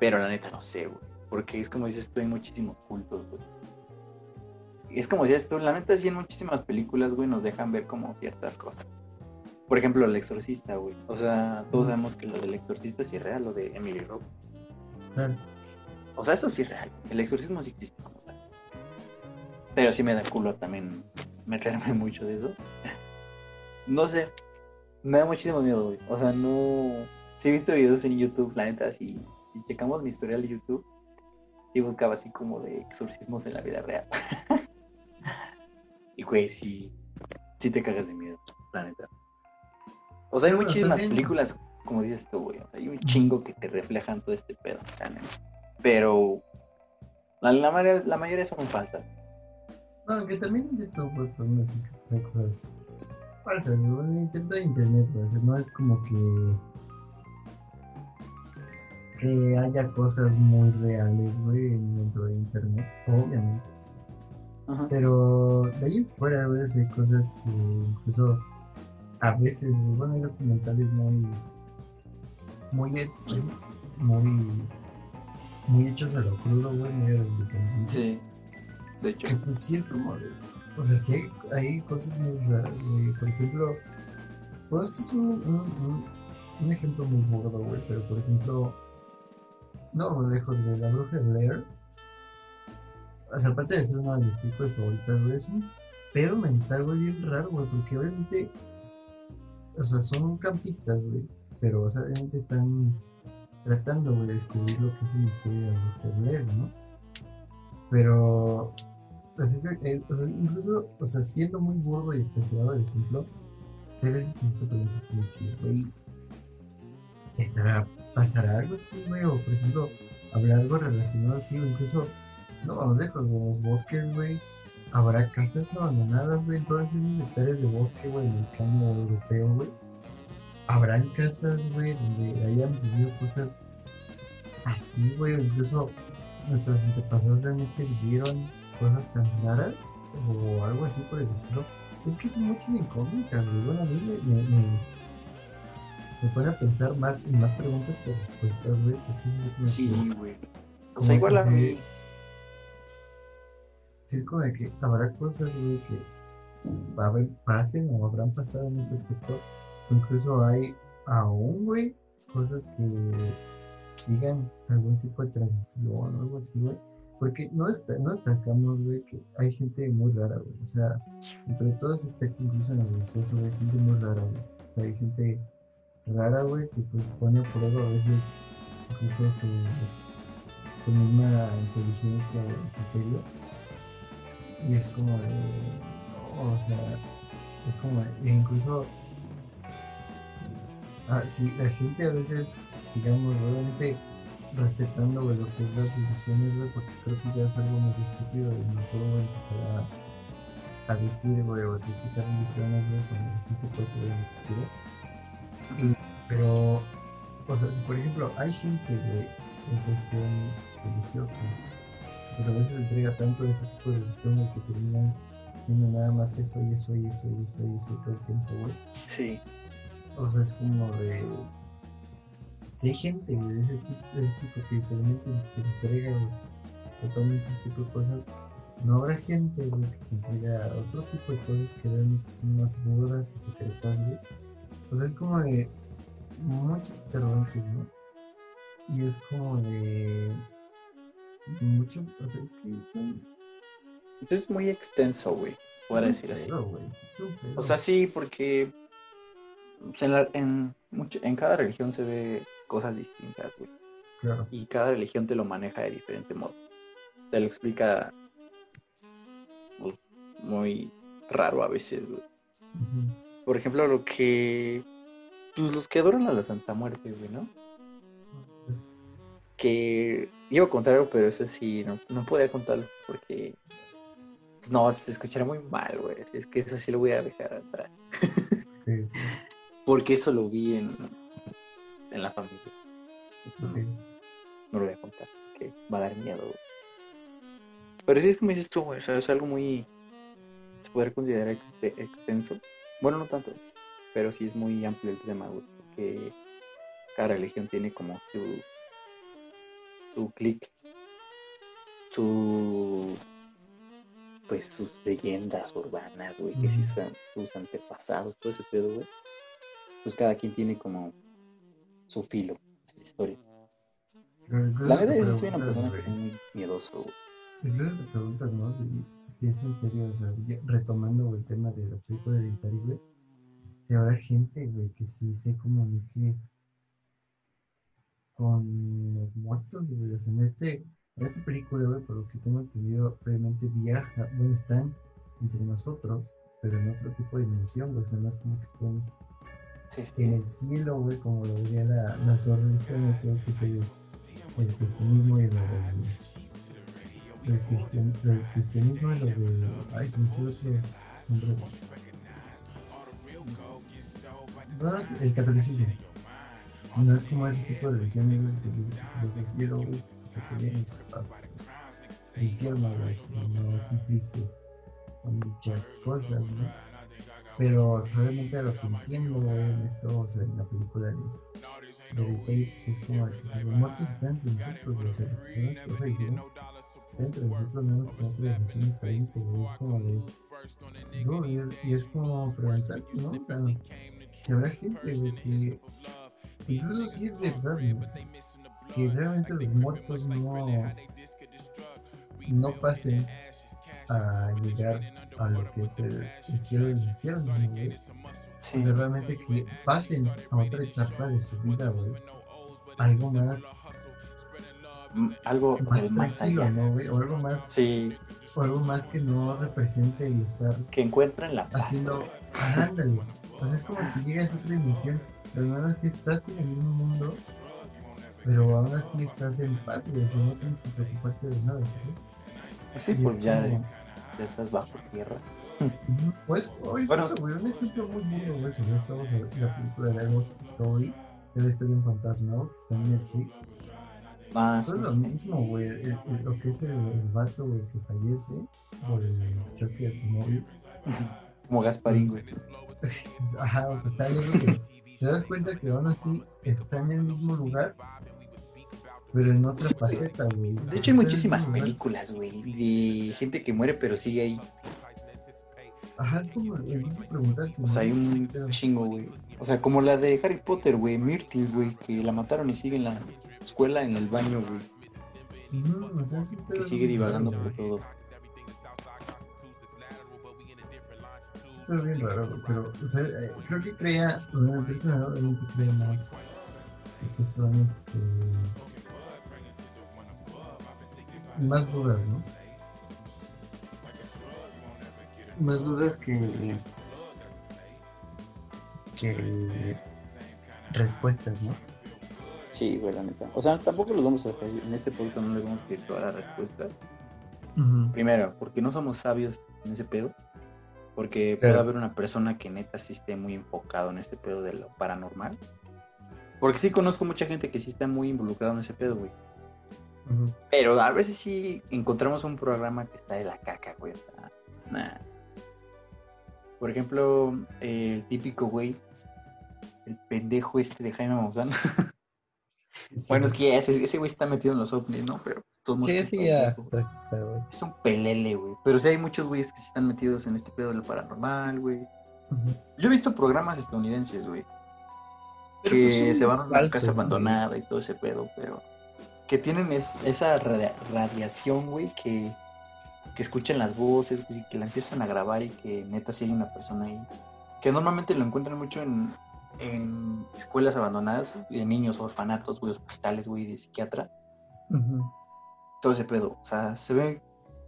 Speaker 1: Pero la neta no sé, güey, porque es como dices, estoy en muchísimos cultos, güey es como si esto, la neta sí en muchísimas películas, güey, nos dejan ver como ciertas cosas. Por ejemplo, El Exorcista, güey. O sea, todos sabemos que lo del Exorcista sí es real, lo de Emily Rose. O sea, eso sí es real. El exorcismo sí existe como tal. Pero sí me da culo también meterme mucho de eso. no sé. Me da muchísimo miedo, güey. O sea, no. Sí he visto videos en YouTube, la neta, si, si checamos mi historial de YouTube, sí buscaba así como de exorcismos en la vida real. Y, güey, sí, sí te cagas de miedo, la neta. O sea, hay muchísimas películas, como dices tú, güey. O sea, hay un chingo que te reflejan todo este pedo, Pero la, la, mayoría, la mayoría son falsas.
Speaker 2: No, que también de todo, pues, cosas falsas, ¿no? Intento de internet, pues, no es como que que haya cosas muy reales, güey, dentro de internet, obviamente. Pero de ahí fuera, güey, hay cosas que incluso a veces, bueno, hay documentales muy, muy hechos, muy, muy hechos a lo crudo, güey, medio
Speaker 1: Sí, de hecho.
Speaker 2: Que pues sí es como, o sea, sí hay, cosas muy raras, güey. Por ejemplo, pues esto es un, un, un, ejemplo muy burdo, güey, pero por ejemplo, no lejos de la bruja de Blair o sea, aparte de ser una de mis películas favoritas, güey, es un pedo mental, güey, bien raro, güey, porque obviamente o sea, son campistas, güey, pero obviamente están tratando de descubrir lo que es el misterio de Blair, ¿no? Pero, pues eh, o sea, incluso, o sea, siendo muy burdo y exagerado el ejemplo, hay veces que te preguntas como que, güey, ¿estará, pasará algo así, güey? O, por ejemplo, habrá algo relacionado así, o incluso, no vamos lejos, en los bosques, güey, habrá casas abandonadas, güey, en todas esas hectáreas de bosque, güey, en el campo europeo, güey. Habrán casas, güey, donde hayan vivido cosas así, güey, incluso nuestros antepasados realmente vivieron cosas tan raras o algo así por el estilo. Es que es mucho de incógnita, güey. Bueno, a mí me, me, me, me, pone a pensar más y más preguntas que respuestas, güey.
Speaker 1: Sí, güey. O sea, igual a mí.
Speaker 2: Sí, es como que habrá cosas, que va a haber, pasen o habrán pasado en ese aspecto. Incluso hay aún, güey, cosas que sigan algún tipo de tradición o algo así, güey. Porque no, está, no destacamos, güey, que hay gente muy rara, güey. O sea, entre todos está incluso en el religioso, güey, gente muy rara, güey. Hay gente rara, güey, que pues pone a prueba a veces incluso su, su misma inteligencia criterio. Y es como de, o sea, es como, e incluso, ah, sí, la gente a veces digamos, obviamente respetando lo que es las decisiones, güey, porque creo que ya es algo muy estúpido y no puedo empezar a, a decir, güey, o a criticar decisiones, güey, cuando la gente puede en el futuro. pero, o sea, si por ejemplo hay gente, güey, en cuestión religiosa, pues a veces entrega tanto ese tipo de religión que terminan tiene nada más eso y eso y eso y eso y eso todo el tiempo, güey.
Speaker 1: Sí.
Speaker 2: O sea, es como de si hay gente de ese tipo, de ese tipo que literalmente se entrega totalmente ese tipo de cosas, no habrá gente que te entrega otro tipo de cosas que realmente son más burdas y secretas, güey. O sea, es como de muchos interrogantes, ¿no? Y es como de muchos, o sea, es que son...
Speaker 1: Es muy extenso, güey, puedo decir así. O sea, sí, porque en, la, en, mucho, en cada religión se ve cosas distintas, güey. Y cada religión te lo maneja de diferente modo. Te lo explica pues, muy raro a veces, güey. Por ejemplo, lo que. Pues, los que adoran a la Santa Muerte, güey, ¿no? Que iba a contar algo, pero eso sí, no, no podía contarlo porque. Pues no, se escucharía muy mal, güey. Es que eso sí lo voy a dejar atrás. porque eso lo vi en, en la familia. No lo voy a contar, que va a dar miedo, Pero sí es como dices tú, güey, o sea, es algo muy. Se podría considerar extenso. Bueno, no tanto, pero sí es muy amplio el tema, güey, porque cada religión tiene como su. Su clic, su. pues sus leyendas urbanas, güey, que sí son sus antepasados, todo ese pedo, güey. Pues cada quien tiene como su filo, su historia. La verdad es que soy una persona que es muy miedoso.
Speaker 2: Incluso te preguntas, ¿no? Si, es en serio, o sea, retomando el tema de la película de Itari, güey. Si habrá gente, güey, que sí se comunique con los muertos, güey. O sea, en este, en esta película, güey, por lo que tengo entendido, obviamente viaja, bueno, están entre nosotros, pero en otro tipo de dimensión, güey. O sea, no es como que estén en el cielo, güey, como lo diría la, las dos religiones, creo que el cristianismo y lo del, del, cristian, del cristianismo y lo de. Ay, se me quedó. No, el catolicismo. No es como ese tipo de religiones, güey, que los del cielo, güey, que te vienen capaz. Infierno, güey, si no cumpliste con muchas cosas, ¿no? Pero solamente lo que entiendo en esto, o sea, en la película de, de pues es como que los muertos están entre nosotros, o sea, las personas que fallecieron están nosotros, menos con otra dimensión diferente, es como de. No, y, es, y es como preguntarse, ¿no? O sea, habrá gente, güey, que. Incluso si es verdad, ¿no? Que realmente los muertos no. no pasen a llegar a lo que es el, cielo y el infierno, O sea, realmente que pasen a otra etapa de su vida, güey. Algo más.
Speaker 1: Mm, algo
Speaker 2: más, más tranquilo, ¿no, güey? O algo más.
Speaker 1: Sí.
Speaker 2: O algo más que no represente el estar.
Speaker 1: Que encuentren la
Speaker 2: paz. Haciendo. Ándale. O sea, es como que llegas a otra dimensión. Pero aún así estás en el mismo mundo. Pero aún así estás en paz, güey. O no tienes que preocuparte de nada, ¿sí?
Speaker 1: Sí, pues ya, ya estás bajo tierra.
Speaker 2: Pues, hoy bueno, güey, un ejemplo muy bueno, güey, si no estamos en la película de Ghost Story, de la historia de un fantasma, que está en Netflix. Ah, es lo mismo, güey, lo que es el, el vato, güey, que fallece por el choque de móvil.
Speaker 1: Como Gasparín, güey.
Speaker 2: Ajá, o sea, sale, güey, te das cuenta que aún así está en el mismo lugar, pero en otra faceta, güey.
Speaker 1: De hecho, hay muchísimas películas, güey, de gente que muere pero sigue ahí.
Speaker 2: Ajá, es como preguntar
Speaker 1: O sea, hay un chingo, güey. O sea, como la de Harry Potter, güey, Myrtle, güey, que la mataron y sigue en la escuela, en el baño, güey.
Speaker 2: No, o sea,
Speaker 1: que sigue divagando por todo.
Speaker 2: Es bien raro, pero, o sea, eh, creo que crea, una que crea más que son, este, más dudas, ¿no? más dudas que que respuestas, ¿no?
Speaker 1: Sí, neta. O sea, tampoco los vamos a en este punto no les vamos a decir todas las respuestas. Primero, porque no somos sabios en ese pedo. Porque puede haber una persona que neta sí esté muy enfocado en este pedo de lo paranormal. Porque sí conozco mucha gente que sí está muy involucrado en ese pedo, güey. Pero a veces sí encontramos un programa que está de la caca, güey. Nah. Por ejemplo, el típico güey, el pendejo este de Jaime Maussan. Bueno, es que ese, ese güey está metido en los ovnis, ¿no? Pero
Speaker 2: todos Sí, sí, ya Es
Speaker 1: un pelele, güey. Pero sí hay muchos güeyes que están metidos en este pedo de lo paranormal, güey. Yo he visto programas estadounidenses, güey. Que pues se van a una casa abandonada y todo ese pedo, pero que tienen esa radiación, güey, que que escuchen las voces, y que la empiezan a grabar y que neta si hay una persona ahí. Que normalmente lo encuentran mucho en, en escuelas abandonadas de niños, orfanatos, güey, hospitales, güey, de psiquiatra. Todo ese pedo. O sea, se ve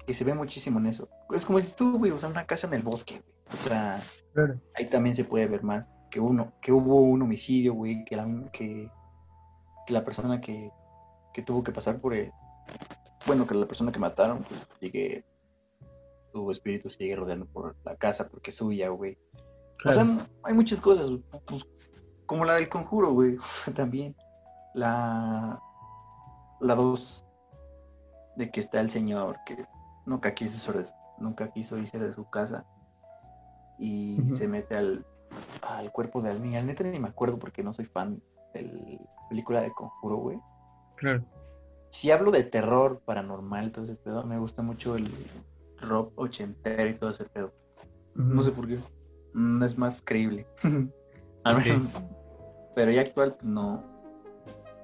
Speaker 1: que se ve muchísimo en eso. Es como si tú, güey, o sea, una casa en el bosque, güey. O sea, ahí también se puede ver más que uno, que hubo un homicidio, güey, que la, que, que la persona que, que tuvo que pasar por el, bueno, que la persona que mataron, pues sigue tu espíritu sigue rodeando por la casa porque es suya, güey. O sea, hay muchas cosas, pues, como la del conjuro, güey, también. La la dos de que está el señor que nunca quiso nunca quiso irse de su casa y se mete al, al cuerpo de alguien. Al neta ni me acuerdo porque no soy fan de la película de Conjuro, güey.
Speaker 2: Claro.
Speaker 1: Si hablo de terror paranormal, todo ese pedo, me gusta mucho el rock ochentero y todo ese pedo. No sé por qué. Mm, es más creíble. Pero ya actual, no.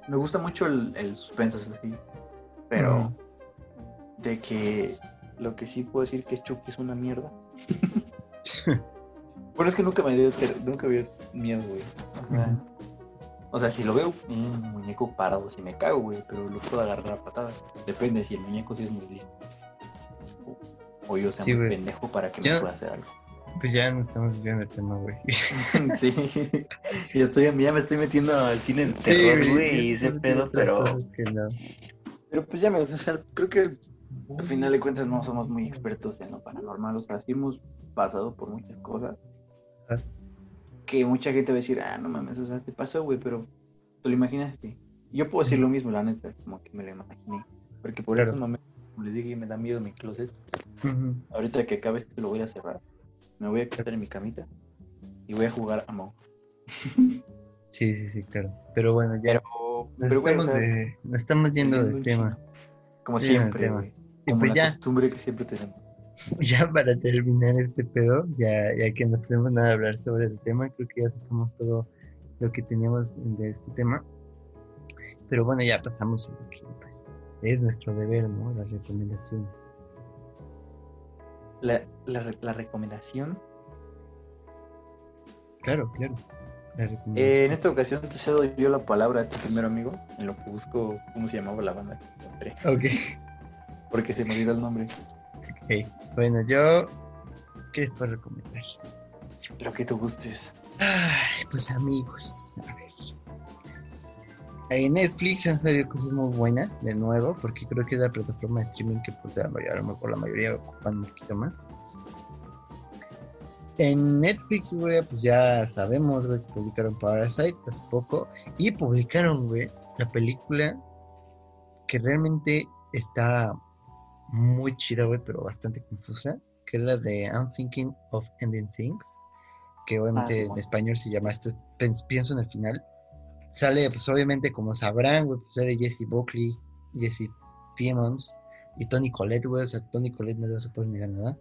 Speaker 1: Me gusta mucho el, el suspenso, así. Pero de que lo que sí puedo decir que Chucky es una mierda. bueno, es que nunca me dio, nunca me dio miedo, güey. O sea, si lo veo, un muñeco parado, si me cago, güey, pero lo puedo agarrar a patadas. Depende si el muñeco sí es muy listo o yo sea muy pendejo para que me pueda hacer algo.
Speaker 2: Pues ya no estamos viendo el tema, güey.
Speaker 1: sí, ya, estoy, ya me estoy metiendo al cine de terror, güey, y ese pedo, pero... Pero pues ya me, o sea, creo que al final de cuentas no somos muy expertos en lo paranormal, o sea, sí hemos pasado por muchas cosas. Ah. Que mucha gente va a decir, ah, no mames, o sea, te pasó, güey, pero tú lo imaginaste. Yo puedo decir lo mismo, la neta, como que me lo imaginé. Porque por eso esos momentos les dije, me da miedo mi closet. Ahorita que acabe esto lo voy a cerrar. Me voy a quedar en mi camita y voy a jugar a Mo.
Speaker 2: sí, sí, sí, claro. Pero bueno, ya. Pero, estamos, estamos yendo del tema.
Speaker 1: Como siempre. Y pues la ya. costumbre que siempre tenemos.
Speaker 2: Ya para terminar este pedo, ya, ya que no tenemos nada a hablar sobre el tema, creo que ya sacamos todo lo que teníamos de este tema. Pero bueno, ya pasamos a lo que pues, es nuestro deber, ¿no? Las recomendaciones.
Speaker 1: La, la, recomendación.
Speaker 2: Claro, claro.
Speaker 1: Eh, en esta ocasión te cedo yo la palabra a tu primer amigo, en lo que busco cómo se llamaba la banda
Speaker 2: Ok.
Speaker 1: Porque se me olvidó el nombre.
Speaker 2: Ok. Bueno, yo. ¿Qué les puedo recomendar?
Speaker 1: Lo que tú gustes.
Speaker 2: Ay, pues amigos. A ver. En Netflix han salido cosas muy buenas, de nuevo, porque creo que es la plataforma de streaming que pues a lo mejor la mayoría ocupan un poquito más. En Netflix, güey, pues ya sabemos, güey, que publicaron Parasite hace poco y publicaron, güey, la película que realmente está muy chida, güey, pero bastante confusa, que es la de I'm Thinking of Ending Things, que obviamente ah, en español se llama esto, pienso en el final. Sale, pues obviamente, como sabrán, güey, pues sale Jesse Buckley, Jesse Piemons y Tony Collette, güey, o sea, Tony Collette no le a poder negar nada.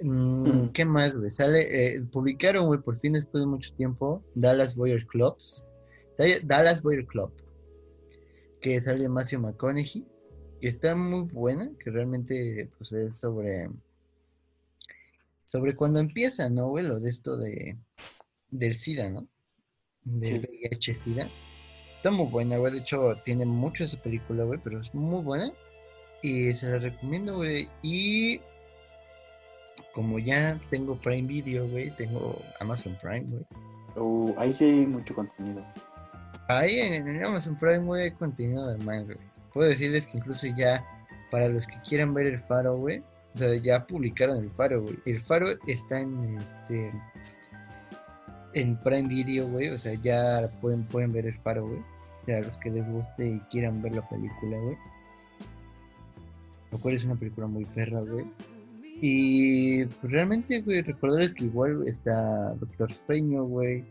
Speaker 2: Mm, ¿Qué más, güey? Sale, eh, publicaron, güey, por fin después de mucho tiempo, Dallas Boyer Clubs. Dallas Boyer Club. Que sale Matthew McConaughey. Que está muy buena, que realmente pues, es sobre. Sobre cuando empieza, ¿no, güey? Lo de esto de. Del SIDA, ¿no? Del VIH-SIDA. Está muy buena, güey. De hecho, tiene mucho esa película, güey, pero es muy buena. Y se la recomiendo, güey. Y como ya tengo Prime Video, güey, tengo Amazon Prime, güey.
Speaker 1: Uh, ahí sí hay mucho contenido.
Speaker 2: Ahí en, Amazon Prime, güey, hay contenido además, güey. Puedo decirles que incluso ya, para los que quieran ver el faro, güey, o sea, ya publicaron el faro, güey. El faro está en este. En Prime Video, güey. O sea, ya pueden, pueden ver el faro, güey. Para los que les guste y quieran ver la película, güey. Lo cual es una película muy perra, güey. Y pues, realmente, güey, recordarles que igual está Doctor Sueño, güey.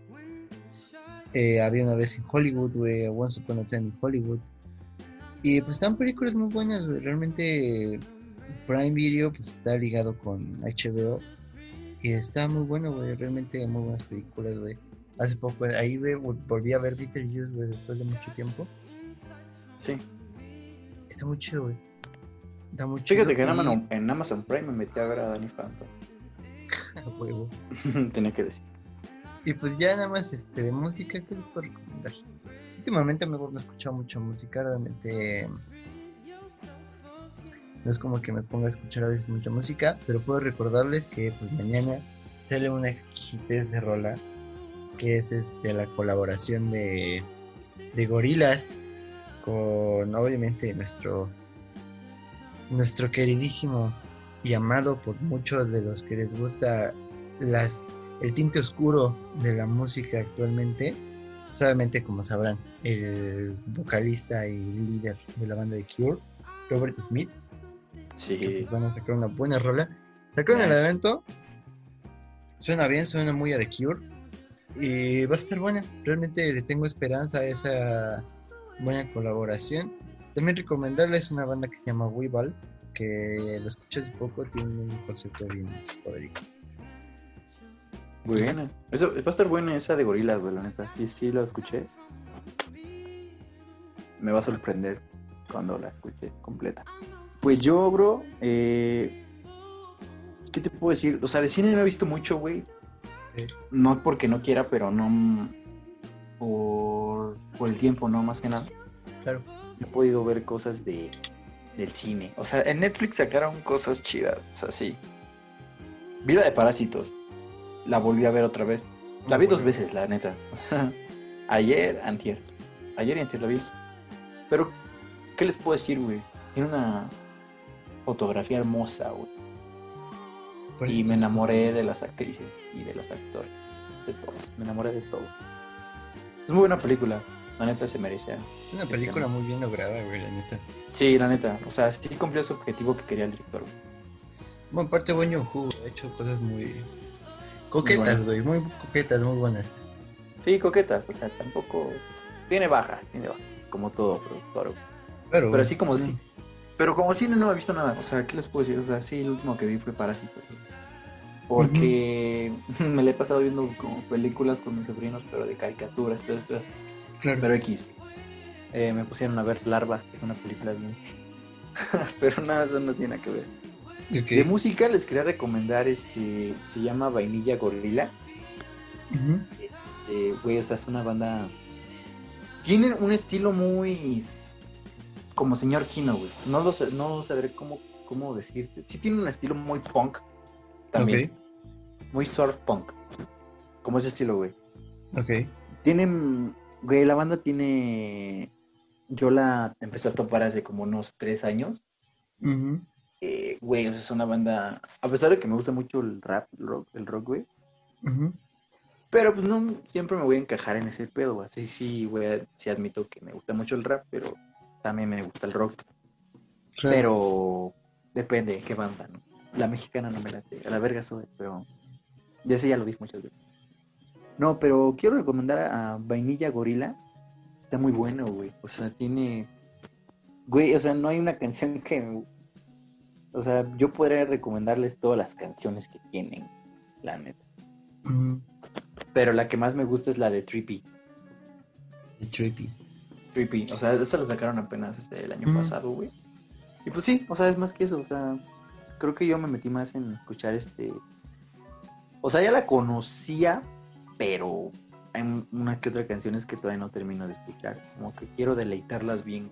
Speaker 2: Eh, había una vez en Hollywood, güey, Once Upon a Time en Hollywood. Y pues están películas muy buenas, güey. Realmente Prime Video pues está ligado con HBO. Y está muy bueno, güey. Realmente muy buenas películas, güey. Hace poco, ahí güey, volví a ver Beetlejuice, güey, después de mucho tiempo.
Speaker 1: Sí.
Speaker 2: Está muy chido, güey.
Speaker 1: Fíjate que en Amazon, en Amazon, Prime me metí a ver a Danny Phantom.
Speaker 2: a huevo.
Speaker 1: Tenía que decir.
Speaker 2: Y pues ya nada más este, de música, ¿qué les puedo recomendar? Últimamente me, he escuchado mucha música, realmente no es como que me ponga a escuchar a veces mucha música, pero puedo recordarles que pues mañana sale una exquisitez de rola, que es este la colaboración de, de gorilas con obviamente nuestro nuestro queridísimo y amado por muchos de los que les gusta las, el tinte oscuro de la música actualmente. Solamente como sabrán, el vocalista y líder de la banda de Cure, Robert Smith.
Speaker 1: Sí.
Speaker 2: Pues van a sacar una buena rola. Sacaron el evento. Suena bien, suena muy a The Cure. Y va a estar buena. Realmente le tengo esperanza a esa buena colaboración. También recomendarles una banda que se llama Weeball, que lo escuché hace poco, tiene un concepto bien psicodélico.
Speaker 1: Buena. Eso, va a estar buena esa de gorilas, güey, la neta. Sí, sí, la escuché. Me va a sorprender cuando la escuche completa. Pues yo, bro, eh, ¿qué te puedo decir? O sea, de cine no he visto mucho, güey. No porque no quiera, pero no por, por el tiempo, ¿no? Más que nada.
Speaker 2: Claro
Speaker 1: he podido ver cosas de, del cine. O sea, en Netflix sacaron cosas chidas, o sea, sí. Vida de Parásitos. La volví a ver otra vez. La vi dos veces, la neta. ayer, antier. Ayer y antier la vi. Pero, ¿qué les puedo decir, güey? Tiene una fotografía hermosa, güey. Pues y me enamoré de las actrices y de los actores. De todos. Me enamoré de todo. Es muy buena película. La neta se merece.
Speaker 2: Es una película muy bien lograda, güey, la neta.
Speaker 1: Sí, la neta. O sea, sí cumplió su objetivo que quería el director.
Speaker 2: Bueno, aparte, Bon Hu ha hecho cosas muy coquetas, güey. Muy, coquetas, muy buenas.
Speaker 1: Sí, coquetas. O sea, tampoco. Tiene bajas, tiene bajas. Como todo productor. Pero, pero así como sí. Pero como cine no he visto nada. O sea, ¿qué les puedo decir? O sea, sí, el último que vi fue Parásito. Porque me le he pasado viendo como películas con mis sobrinos, pero de caricaturas. Entonces, pero X. Eh, me pusieron a ver Larva, que es una película de... Pero nada, eso no tiene que ver. De música les quería recomendar este. Se llama Vainilla Gorila. Este, güey, o sea, es una banda. Tienen un estilo muy. Como señor Kino, güey. No lo no sabré cómo, cómo decirte. Sí, tiene un estilo muy punk. También. Muy surf punk. Como ese estilo, güey.
Speaker 2: Ok.
Speaker 1: Tienen. Güey, la banda tiene. Yo la empecé a topar hace como unos tres años. Eh, güey, o sea, es una banda. A pesar de que me gusta mucho el rap, el rock, el rock güey. Pero pues no siempre me voy a encajar en ese pedo, güey. Sí, sí, güey, sí admito que me gusta mucho el rap, pero también me gusta el rock. Pero depende de qué banda, ¿no? La mexicana no me late, a la verga soy, pero ya sé, ya lo dije muchas veces. No, pero quiero recomendar a Vainilla Gorila. Está muy bueno, güey. O sea, tiene. Güey, o sea, no hay una canción que. O sea, yo podría recomendarles todas las canciones que tienen, la neta. Pero la que más me gusta es la de Trippy.
Speaker 2: De Trippy.
Speaker 1: Trippy. O sea, esa la sacaron apenas este, el año pasado, güey. Y pues sí, o sea, es más que eso. O sea, creo que yo me metí más en escuchar este. O sea, ya la conocía, pero hay una que otra canciones que todavía no termino de escuchar. Como que quiero deleitarlas bien.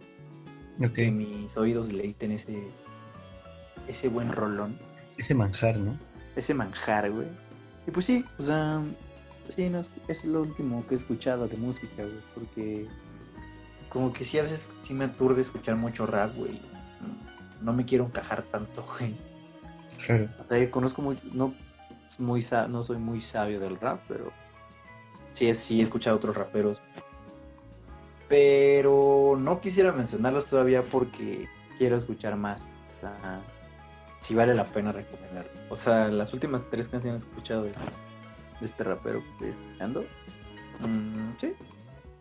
Speaker 1: Que mis oídos deleiten ese, ese buen rolón.
Speaker 2: Ese manjar, ¿no?
Speaker 1: Ese manjar, güey. Y pues sí, o sea, sí, no, es lo último que he escuchado de música, güey, porque como que sí, a veces sí me aturde escuchar mucho rap, güey. No me quiero encajar tanto, güey.
Speaker 2: Claro.
Speaker 1: O sea, conozco muy, no, muy, no soy muy sabio del rap, pero sí, sí he escuchado otros raperos. Pero no quisiera mencionarlos todavía porque quiero escuchar más. O sea, si vale la pena recomendar. O sea, las últimas tres canciones que he escuchado de, este rapero que estoy escuchando, mm, sí,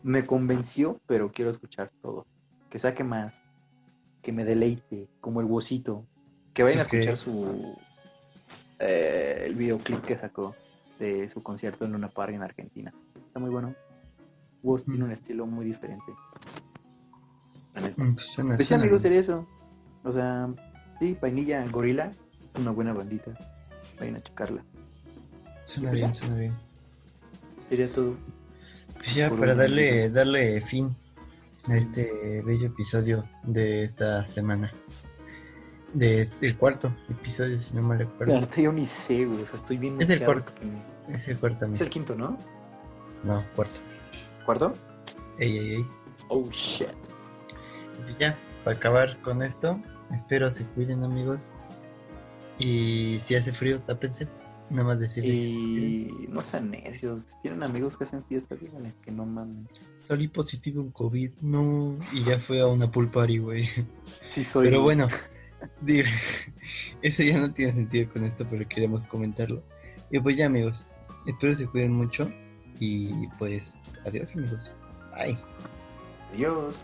Speaker 1: me convenció, pero quiero escuchar todo. Que saque más, que me deleite, como el huesito. Que vayan a escuchar su eh, el videoclip que sacó de su concierto en una party en Argentina. Está muy bueno. Woz tiene un estilo muy diferente. Pues, pues sería eso. O sea, Sí, Vainilla Gorila, una buena bandita. Vayan a checarla.
Speaker 2: Suena bien, suena bien.
Speaker 1: Sería todo.
Speaker 2: Pues ya, para darle, darle fin a este bello episodio de esta semana. De, del cuarto episodio, si no me recuerdo.
Speaker 1: Ahorita yo ni sé, güey. O sea, estoy bien.
Speaker 2: Es el cuarto. Es el cuarto
Speaker 1: también. Es el quinto, ¿no?
Speaker 2: No, cuarto.
Speaker 1: ¿Cuarto?
Speaker 2: Ey, ey, ey.
Speaker 1: Oh, shit.
Speaker 2: Pues ya, para acabar con esto, Espero se cuiden, amigos. Y si hace frío, tápense. Nada más decirles.
Speaker 1: Y no sean necios. Tienen amigos que hacen fiestas, díganles que no mames.
Speaker 2: Salí positivo en COVID, no. Y ya fue a una pool party, güey.
Speaker 1: Sí, soy.
Speaker 2: Pero bueno, eso ya no tiene sentido con esto, pero queremos comentarlo. Y pues ya, amigos. Espero se cuiden mucho. Y pues, adiós, amigos. Bye.
Speaker 1: Adiós.